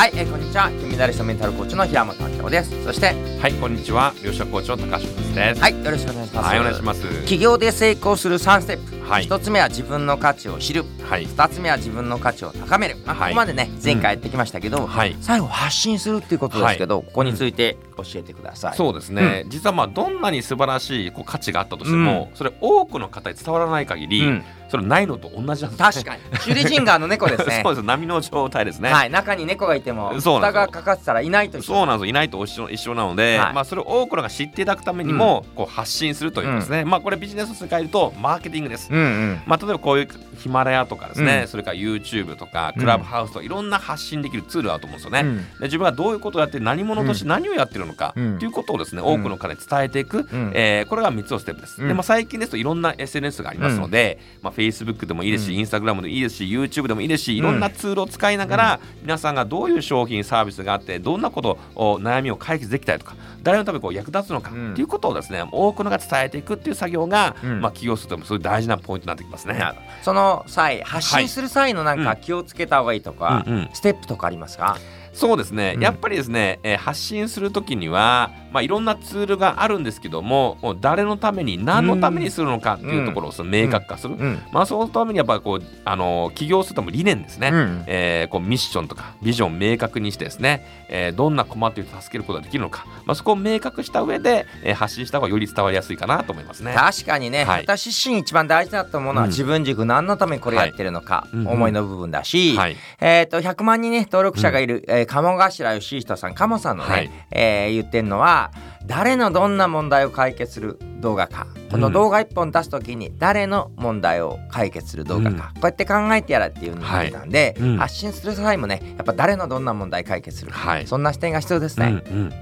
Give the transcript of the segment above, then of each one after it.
はい、えーこんにちは。金メダリストメンタルコーチの平本明夫です。そしてはい、こんにちは。両者コーチの高橋光です。はいよろしくお願いします。はい、お願いします。起業で成功する3ステップ、はい。1つ目は自分の価値を知る。はい、2つ目は自分の価値を高める、まあはい。ここまでね前回やってきましたけど、はい。最後発信するっていうことですけど、ここについて教えてください、そうですね。実はまあどんなに素晴らしいこう価値があったとしても、それ多くの方に伝わらない限り、うん。それないのと同じなんです、ね。確かに。シュリジンガーの猫ですね。そうです。波の状態ですね。はい。中に猫がいてもそうなんですよ。蓋がかかってたらいないと一緒そうなんですよ。いないと一緒一緒なので、はい。まあ、それを多くのが知っていただくためにも、こう発信するというですね、まあ、これビジネスの世界で言うとマーケティングです。うんうん。まあ、例えばこういうヒマラヤとかですね、うん。それから YouTube とかうんクラブハウスとかいろんな発信できるツールだと思うんですよね。うん。で自分がどういうことをやって何者として何をやってるのかとうん。いうことをですね、多くの方に伝えていく、ん。えーこれが3つのステップです。うん。でまあ、最近ですといろんな SNS がありますので、まあ、Facebook でもいいですし、うん。Instagram でもいいですし YouTube でもいいですしいろんなツールを使いながら、皆さんがどういう商品サービスがあってどんなことを悩みを解決できたりとか誰のためにこう役立つのかうん。っていうことをですね多くのが伝えていくっていう作業が、うん。まあ、起業するともそういう大事なポイントになってきますね。その際発信する際のなんか気をつけた方がいいとか、うんうん。ステップとかありますか、そうですね、うん。やっぱりですね、えー発信するときには、まあ、いろんなツールがあるんですけどももう誰のために何のためにするのかっていうところをその明確化する、うん。まあ、そのためにやっぱりこう、あのー起業するとも理念ですね、うん。えーこうミッションとかビジョンを明確にしてですね、えーどんな困っている人を助けることができるのか、まあ、そこを明確した上で、えー発信した方がより伝わりやすいかなと思いますね。確かにね、はい。私自身一番大事だと思うのは、うん。自分軸何のためにこれやってるのか、うんうん。思いの部分だし、はい。えっ、と100万人ね登録者がいる、えー鴨頭義人さん鴨さんのね、はい。えー言ってるのは誰のどんな問題を解決する動画か。この動画一本出す時に誰の問題を解決する動画か、こうやって考えてやらっていうふうに言ってたんで、はい。うん。発信する際もねやっぱ誰のどんな問題解決するか、はい。そんな視点が必要ですうんね、うん、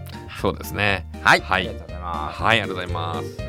そうですね。はい、はい。ありがとうございます。はい、ありがとうございます。